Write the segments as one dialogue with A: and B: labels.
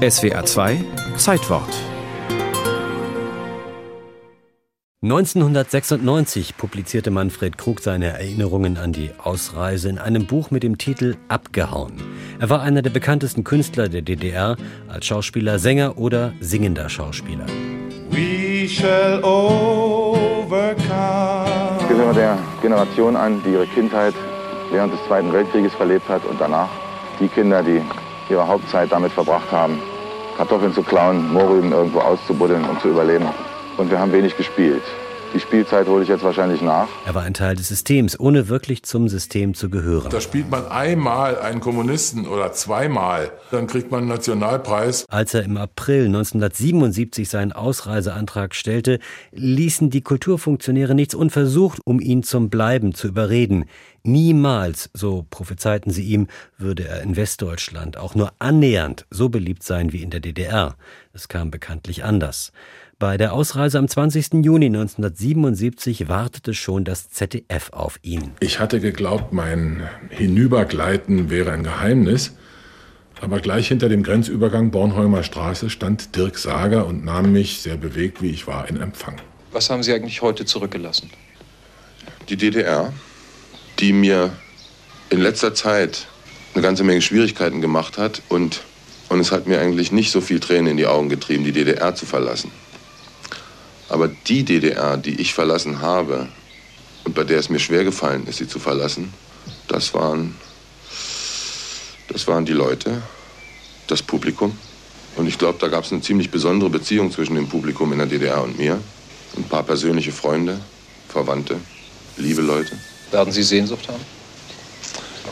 A: SWA 2 Zeitwort
B: 1996 publizierte Manfred Krug seine Erinnerungen an die Ausreise in einem Buch mit dem Titel Abgehauen. Er war einer der bekanntesten Künstler der DDR als Schauspieler, Sänger oder singender Schauspieler. We shall
C: overcome. Ich gehöre der Generation an, die ihre Kindheit während des Zweiten Weltkrieges verlebt hat und danach die Kinder, die ihre Hauptzeit damit verbracht haben, Kartoffeln zu klauen, Mohrrüben irgendwo auszubuddeln und zu überleben und wir haben wenig gespielt. Die Spielzeit hole ich jetzt wahrscheinlich nach.
B: Er war ein Teil des Systems, ohne wirklich zum System zu gehören.
D: Da spielt man einmal einen Kommunisten oder zweimal, dann kriegt man einen Nationalpreis.
B: Als er im April 1977 seinen Ausreiseantrag stellte, ließen die Kulturfunktionäre nichts unversucht, um ihn zum Bleiben zu überreden. Niemals, so prophezeiten sie ihm, würde er in Westdeutschland auch nur annähernd so beliebt sein wie in der DDR. Es kam bekanntlich anders. Bei der Ausreise am 20. Juni 1977 wartete schon das ZDF auf ihn.
D: Ich hatte geglaubt, mein Hinübergleiten wäre ein Geheimnis. Aber gleich hinter dem Grenzübergang Bornholmer Straße stand Dirk Sager und nahm mich, sehr bewegt wie ich war, in Empfang.
E: Was haben Sie eigentlich heute zurückgelassen?
F: Die DDR, die mir in letzter Zeit eine ganze Menge Schwierigkeiten gemacht hat und, und es hat mir eigentlich nicht so viel Tränen in die Augen getrieben, die DDR zu verlassen. Aber die DDR, die ich verlassen habe und bei der es mir schwer gefallen ist, sie zu verlassen, das waren, das waren die Leute, das Publikum. Und ich glaube, da gab es eine ziemlich besondere Beziehung zwischen dem Publikum in der DDR und mir. Ein paar persönliche Freunde, Verwandte, liebe Leute.
E: Werden Sie Sehnsucht haben?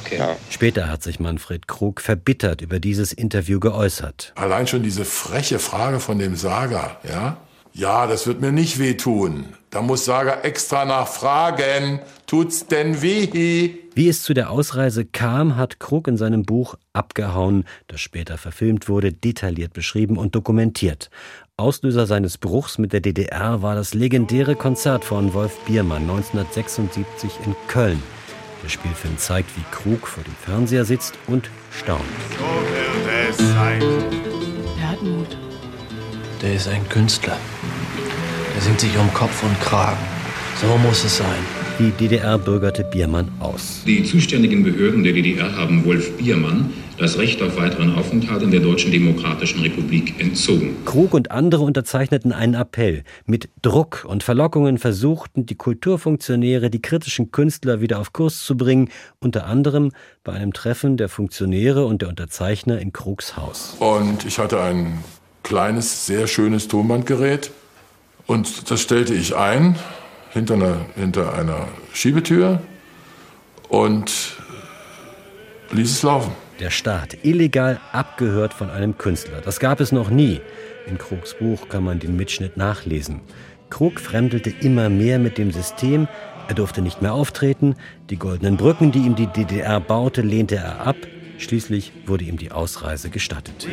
B: Okay. Ja. Später hat sich Manfred Krug verbittert über dieses Interview geäußert.
D: Allein schon diese freche Frage von dem Sager, ja? Ja, das wird mir nicht wehtun. Da muss Sager extra nachfragen. Tut's denn weh?
B: Wie es zu der Ausreise kam, hat Krug in seinem Buch Abgehauen, das später verfilmt wurde, detailliert beschrieben und dokumentiert. Auslöser seines Bruchs mit der DDR war das legendäre Konzert von Wolf Biermann 1976 in Köln. Der Spielfilm zeigt, wie Krug vor dem Fernseher sitzt und staunt. So wird es
G: sein. Er hat Mut.
H: Der ist ein Künstler. Der singt sich um Kopf und Kragen. So muss es sein.
B: Die DDR bürgerte Biermann aus.
I: Die zuständigen Behörden der DDR haben Wolf Biermann das Recht auf weiteren Aufenthalt in der Deutschen Demokratischen Republik entzogen.
B: Krug und andere unterzeichneten einen Appell. Mit Druck und Verlockungen versuchten die Kulturfunktionäre, die kritischen Künstler wieder auf Kurs zu bringen, unter anderem bei einem Treffen der Funktionäre und der Unterzeichner in Krugs Haus.
D: Und ich hatte ein kleines, sehr schönes Tonbandgerät und das stellte ich ein hinter einer, hinter einer Schiebetür und ließ es laufen.
B: Der Staat, illegal abgehört von einem Künstler. Das gab es noch nie. In Krugs Buch kann man den Mitschnitt nachlesen. Krug fremdelte immer mehr mit dem System. Er durfte nicht mehr auftreten. Die goldenen Brücken, die ihm die DDR baute, lehnte er ab. Schließlich wurde ihm die Ausreise gestattet.